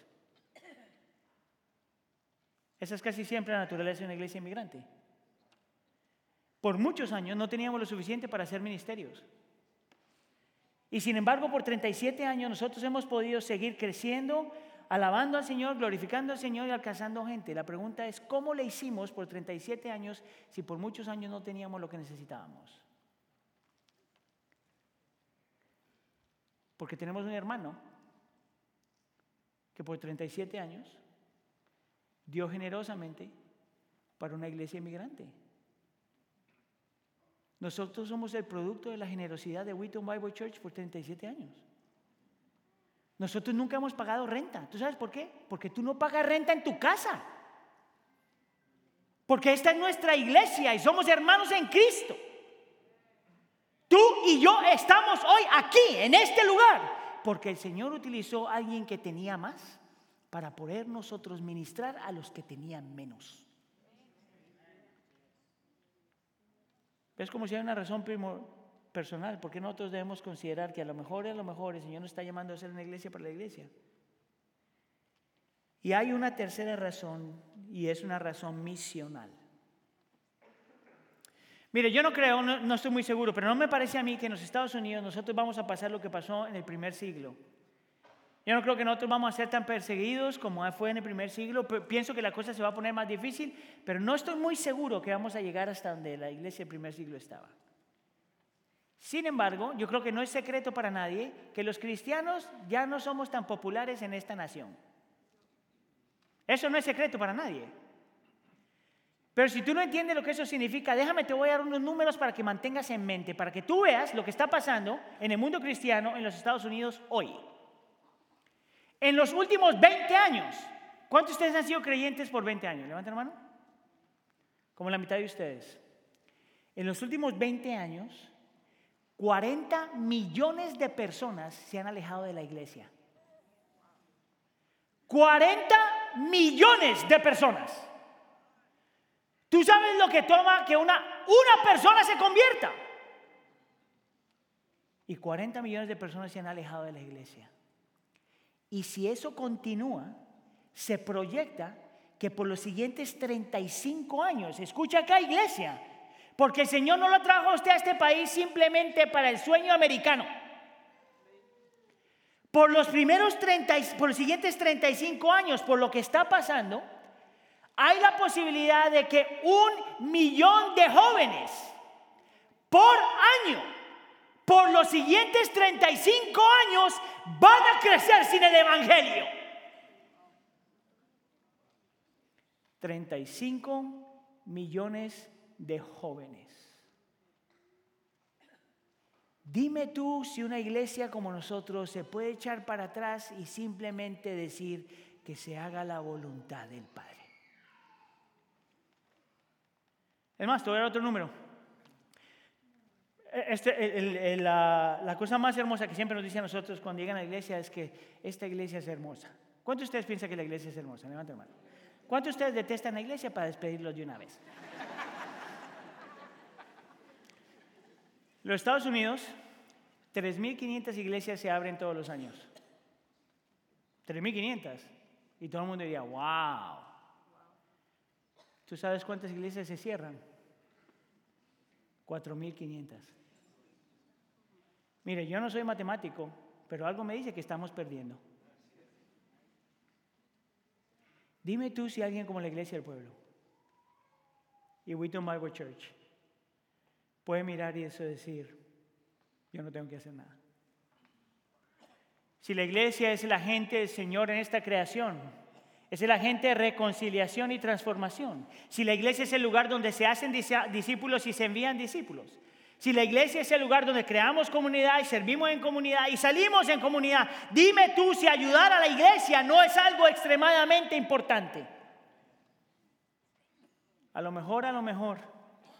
Esa es casi siempre la naturaleza de una iglesia inmigrante. Por muchos años no teníamos lo suficiente para hacer ministerios. Y sin embargo, por 37 años nosotros hemos podido seguir creciendo, alabando al Señor, glorificando al Señor y alcanzando gente. La pregunta es, ¿cómo le hicimos por 37 años si por muchos años no teníamos lo que necesitábamos? Porque tenemos un hermano que por 37 años dio generosamente para una iglesia inmigrante. Nosotros somos el producto de la generosidad de Wheaton Bible Church por 37 años. Nosotros nunca hemos pagado renta. ¿Tú sabes por qué? Porque tú no pagas renta en tu casa. Porque esta es nuestra iglesia y somos hermanos en Cristo. Tú y yo estamos hoy aquí, en este lugar, porque el Señor utilizó a alguien que tenía más para poder nosotros ministrar a los que tenían menos. Es como si hay una razón personal, porque nosotros debemos considerar que a lo mejor, a lo mejor el Señor nos está llamando a ser una iglesia para la iglesia. Y hay una tercera razón, y es una razón misional. Mire, yo no creo, no, no, estoy muy seguro, pero no me parece a mí que en los Estados Unidos nosotros vamos a pasar lo que pasó en el primer siglo. Yo no creo que nosotros vamos a ser tan perseguidos como fue en el primer siglo. Pienso que la cosa se va a poner más difícil, pero no estoy muy seguro que vamos a llegar hasta donde la iglesia del primer siglo estaba. Sin embargo, yo creo que no es secreto para nadie que los cristianos ya no somos tan populares en esta nación. Eso no es secreto para nadie. Pero si tú no entiendes lo que eso significa, déjame, te voy a dar unos números para que mantengas en mente, para que tú veas lo que está pasando en el mundo cristiano en los Estados Unidos hoy. En los últimos 20 años, ¿cuántos de ustedes han sido creyentes por 20 años? Levanten la mano. Como la mitad de ustedes. En los últimos 20 años, 40 millones de personas se han alejado de la iglesia. 40 millones de personas. ¿Tú sabes lo que toma que una, una persona se convierta? Y 40 millones de personas se han alejado de la iglesia. Y si eso continúa, se proyecta que por los siguientes 35 años, escucha acá iglesia, porque el Señor no lo trajo a usted a este país simplemente para el sueño americano. Por los primeros 30, por los siguientes 35 años, por lo que está pasando, hay la posibilidad de que un millón de jóvenes por año, por los siguientes 35 años, van a crecer sin el Evangelio. 35 millones de jóvenes. Dime tú si una iglesia como nosotros se puede echar para atrás y simplemente decir que se haga la voluntad del Padre. Es más, te voy a dar otro número. Este, la, cosa más hermosa que siempre nos dicen a nosotros cuando llegan a la iglesia es que esta iglesia es hermosa. ¿Cuántos de ustedes piensan que la iglesia es hermosa? Levanten mano. ¿Cuántos de ustedes detestan la iglesia para despedirlos de una vez? Los Estados Unidos, 3.500 iglesias se abren todos los años. 3.500. Y todo el mundo diría, wow. ¿Tú sabes cuántas iglesias se cierran? 4.500. Mire, yo no soy matemático, pero algo me dice que estamos perdiendo. Dime tú si alguien como la iglesia del pueblo y Wheaton Bible Church puede mirar y eso decir, yo no tengo que hacer nada. Si la iglesia es la gente del Señor en esta creación, es el agente de reconciliación y transformación. Si la iglesia es el lugar donde se hacen discípulos y se envían discípulos. Si la iglesia es el lugar donde creamos comunidad y servimos en comunidad y salimos en comunidad, dime tú si ayudar a la iglesia no es algo extremadamente importante. A lo mejor, a lo mejor,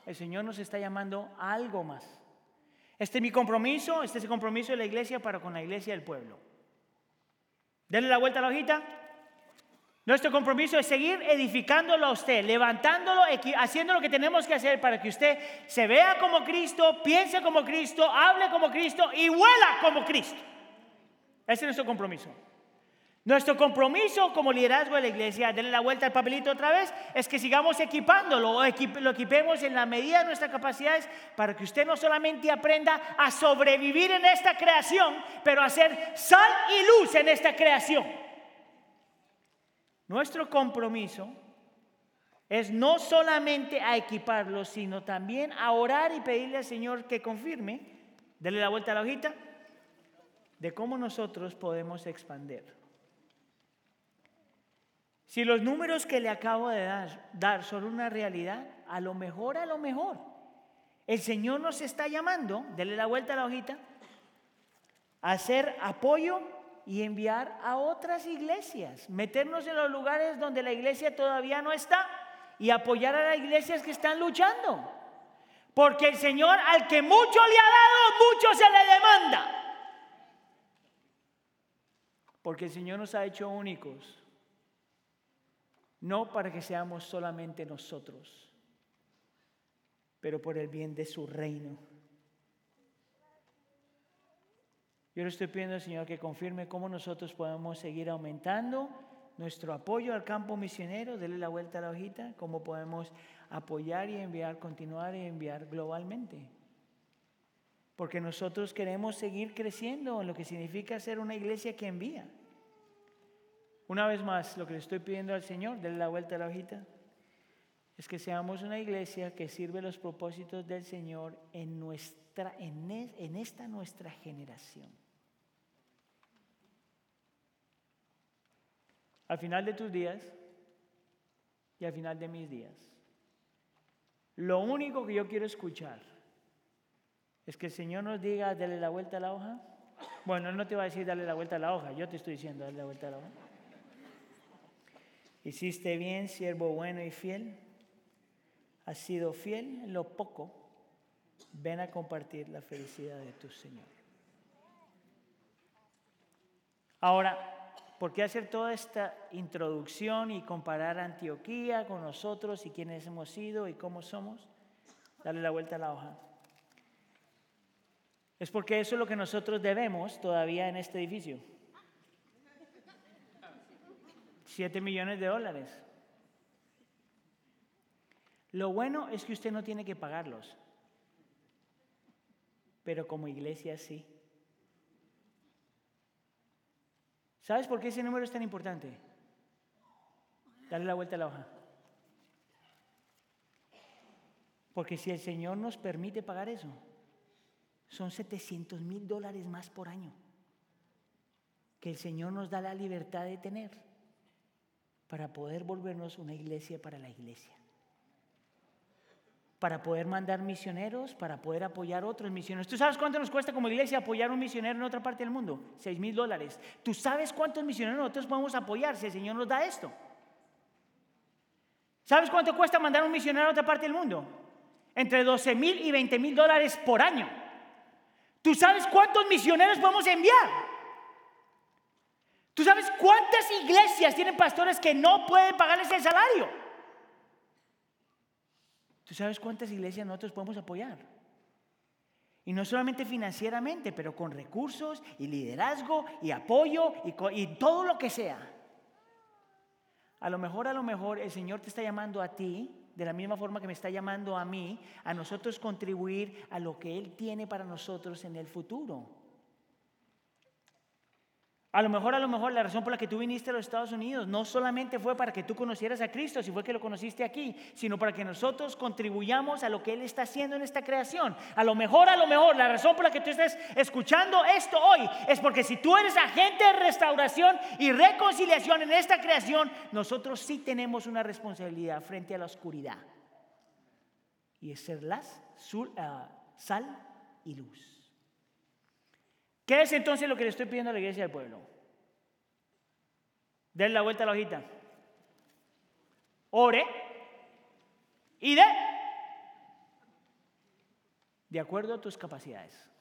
el Señor nos está llamando a algo más. Este es mi compromiso, este es el compromiso de la iglesia para con la iglesia del pueblo. Denle la vuelta a la hojita. Nuestro compromiso es seguir edificándolo a usted, levantándolo, haciendo lo que tenemos que hacer para que usted se vea como Cristo, piense como Cristo, hable como Cristo y huela como Cristo. Ese es nuestro compromiso. Nuestro compromiso como liderazgo de la iglesia, denle la vuelta al papelito otra vez, es que sigamos equipándolo o lo equipemos en la medida de nuestras capacidades para que usted no solamente aprenda a sobrevivir en esta creación, pero a ser sal y luz en esta creación. Nuestro compromiso es no solamente a equiparlos, sino también a orar y pedirle al Señor que confirme, dele la vuelta a la hojita, de cómo nosotros podemos expandir. Si los números que le acabo de dar, dar son una realidad, a lo mejor, a lo mejor, el Señor nos está llamando, dele la vuelta a la hojita, a hacer apoyo y enviar a otras iglesias, meternos en los lugares donde la iglesia todavía no está y apoyar a las iglesias que están luchando. Porque el Señor al que mucho le ha dado, mucho se le demanda. Porque el Señor nos ha hecho únicos, no para que seamos solamente nosotros, pero por el bien de su reino. Yo le estoy pidiendo al Señor que confirme cómo nosotros podemos seguir aumentando nuestro apoyo al campo misionero, dele la vuelta a la hojita, cómo podemos apoyar y enviar, continuar y enviar globalmente. Porque nosotros queremos seguir creciendo en lo que significa ser una iglesia que envía. Una vez más, lo que le estoy pidiendo al Señor, dele la vuelta a la hojita, es que seamos una iglesia que sirve los propósitos del Señor en, nuestra, en, en esta nuestra generación. Al final de tus días y al final de mis días, lo único que yo quiero escuchar es que el Señor nos diga, dale la vuelta a la hoja. Bueno, no te va a decir darle la vuelta a la hoja, yo te estoy diciendo darle la vuelta a la hoja. Hiciste bien, siervo bueno y fiel. Has sido fiel en lo poco. Ven a compartir la felicidad de tu Señor. Ahora, ¿por qué hacer toda esta introducción y comparar Antioquía con nosotros y quiénes hemos sido y cómo somos? Dale la vuelta a la hoja. Es porque eso es lo que nosotros debemos todavía en este edificio. 7 millones de dólares. Lo bueno es que usted no tiene que pagarlos, pero como iglesia sí. ¿Sabes por qué ese número es tan importante? Dale la vuelta a la hoja. Porque si el Señor nos permite pagar eso, son 700 mil dólares más por año que el Señor nos da la libertad de tener para poder volvernos una iglesia para la iglesia. Para poder mandar misioneros, para poder apoyar otros misioneros. ¿Tú sabes cuánto nos cuesta como iglesia apoyar un misionero en otra parte del mundo? Seis mil dólares. ¿Tú sabes cuántos misioneros nosotros podemos apoyar si el Señor nos da esto? ¿Sabes cuánto cuesta mandar un misionero a otra parte del mundo? Entre 12 mil y 20 mil dólares por año. ¿Tú sabes cuántos misioneros podemos enviar? ¿Tú sabes cuántas iglesias tienen pastores que no pueden pagarles el salario? ¿Tú sabes cuántas iglesias nosotros podemos apoyar? Y no solamente financieramente, pero con recursos y liderazgo y apoyo y, y, todo lo que sea. A lo mejor, a lo mejor el Señor te está llamando a ti, de la misma forma que me está llamando a mí, a nosotros contribuir a lo que Él tiene para nosotros en el futuro. A lo mejor, a lo mejor la razón por la que tú viniste a los Estados Unidos no solamente fue para que tú conocieras a Cristo, si fue que lo conociste aquí, sino para que nosotros contribuyamos a lo que Él está haciendo en esta creación. A lo mejor, a lo mejor, la razón por la que tú estás escuchando esto hoy es porque si tú eres agente de restauración y reconciliación en esta creación, nosotros sí tenemos una responsabilidad frente a la oscuridad. Y es ser las, ah, sal y luz. ¿Qué es entonces lo que le estoy pidiendo a la iglesia del pueblo? Den la vuelta a la hojita. Ore y de de acuerdo a tus capacidades.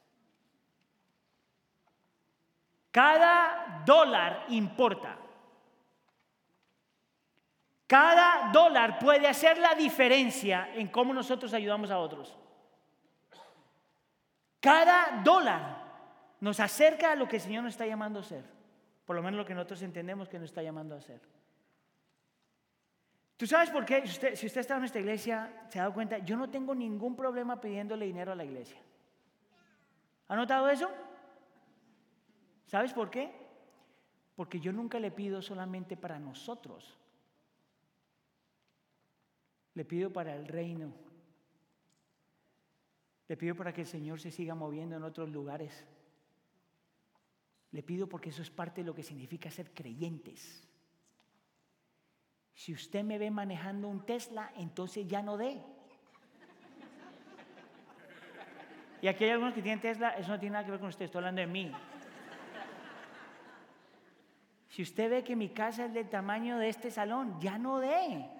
Cada dólar importa. Cada dólar puede hacer la diferencia en cómo nosotros ayudamos a otros. Cada dólar nos acerca a lo que el Señor nos está llamando a hacer. Por lo menos lo que nosotros entendemos que nos está llamando a hacer. ¿Tú sabes por qué? Si usted, si usted está en esta iglesia, se ha dado cuenta, yo no tengo ningún problema pidiéndole dinero a la iglesia. ¿Ha notado eso? ¿Sabes por qué? Porque yo nunca le pido solamente para nosotros. Le pido para el reino. Le pido para que el Señor se siga moviendo en otros lugares. Le pido porque eso es parte de lo que significa ser creyentes. Si usted me ve manejando un Tesla, entonces ya no dé. Y aquí hay algunos que tienen Tesla, eso no tiene nada que ver con usted, estoy hablando de mí. Si usted ve que mi casa es del tamaño de este salón, ya no dé.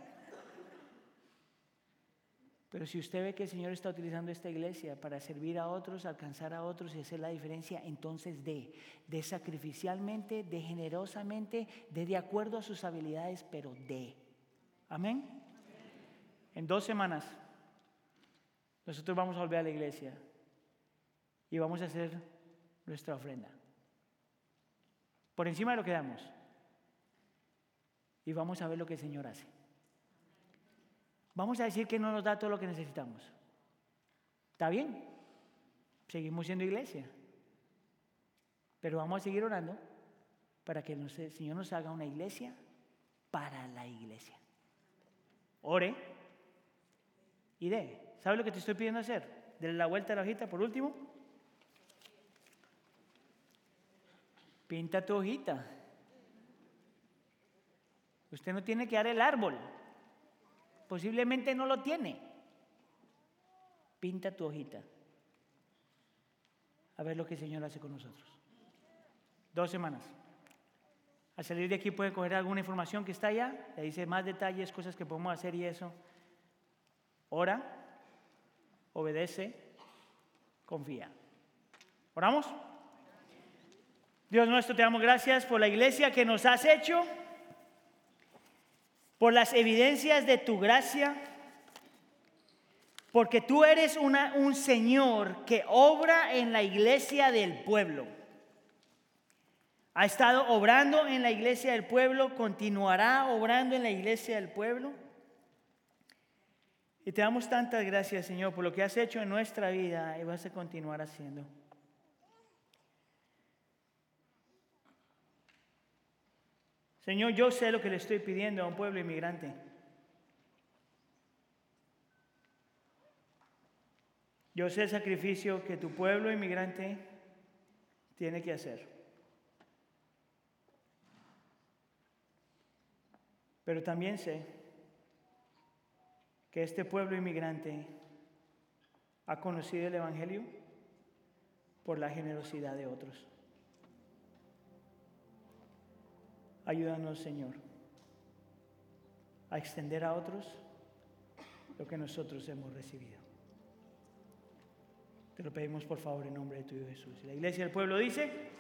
Pero si usted ve que el Señor está utilizando esta iglesia para servir a otros, alcanzar a otros y hacer la diferencia, entonces de, de sacrificialmente, de generosamente, de de acuerdo a sus habilidades, pero de. Amén. En dos semanas nosotros vamos a volver a la iglesia y vamos a hacer nuestra ofrenda. Por encima de lo que damos. Y vamos a ver lo que el Señor hace. Vamos a decir que no nos da todo lo que necesitamos. ¿Está bien? Seguimos siendo iglesia. Pero vamos a seguir orando para que el Señor nos haga una iglesia para la iglesia. Ore y dé. ¿Sabe lo que te estoy pidiendo hacer? Dele la vuelta a la hojita por último. Pinta tu hojita. Usted no tiene que dar el árbol. Posiblemente no lo tiene. Pinta tu hojita. A ver lo que el Señor hace con nosotros. Dos semanas. Al salir de aquí puede coger alguna información que está allá, le dice más detalles, cosas que podemos hacer y eso. Ora, obedece, confía. ¿Oramos? Dios nuestro, te damos gracias por la iglesia que nos has hecho, por las evidencias de tu gracia, porque tú eres una, un Señor que obra en la iglesia del pueblo. Ha estado obrando en la iglesia del pueblo, continuará obrando en la iglesia del pueblo. Y te damos tantas gracias, Señor, por lo que has hecho en nuestra vida y vas a continuar haciendo. Señor, yo sé lo que le estoy pidiendo a un pueblo inmigrante. Yo sé el sacrificio que tu pueblo inmigrante tiene que hacer. Pero también sé que este pueblo inmigrante ha conocido el Evangelio por la generosidad de otros. Ayúdanos, Señor, a extender a otros lo que nosotros hemos recibido. Te lo pedimos por favor en nombre de tu Jesús. La iglesia del pueblo dice...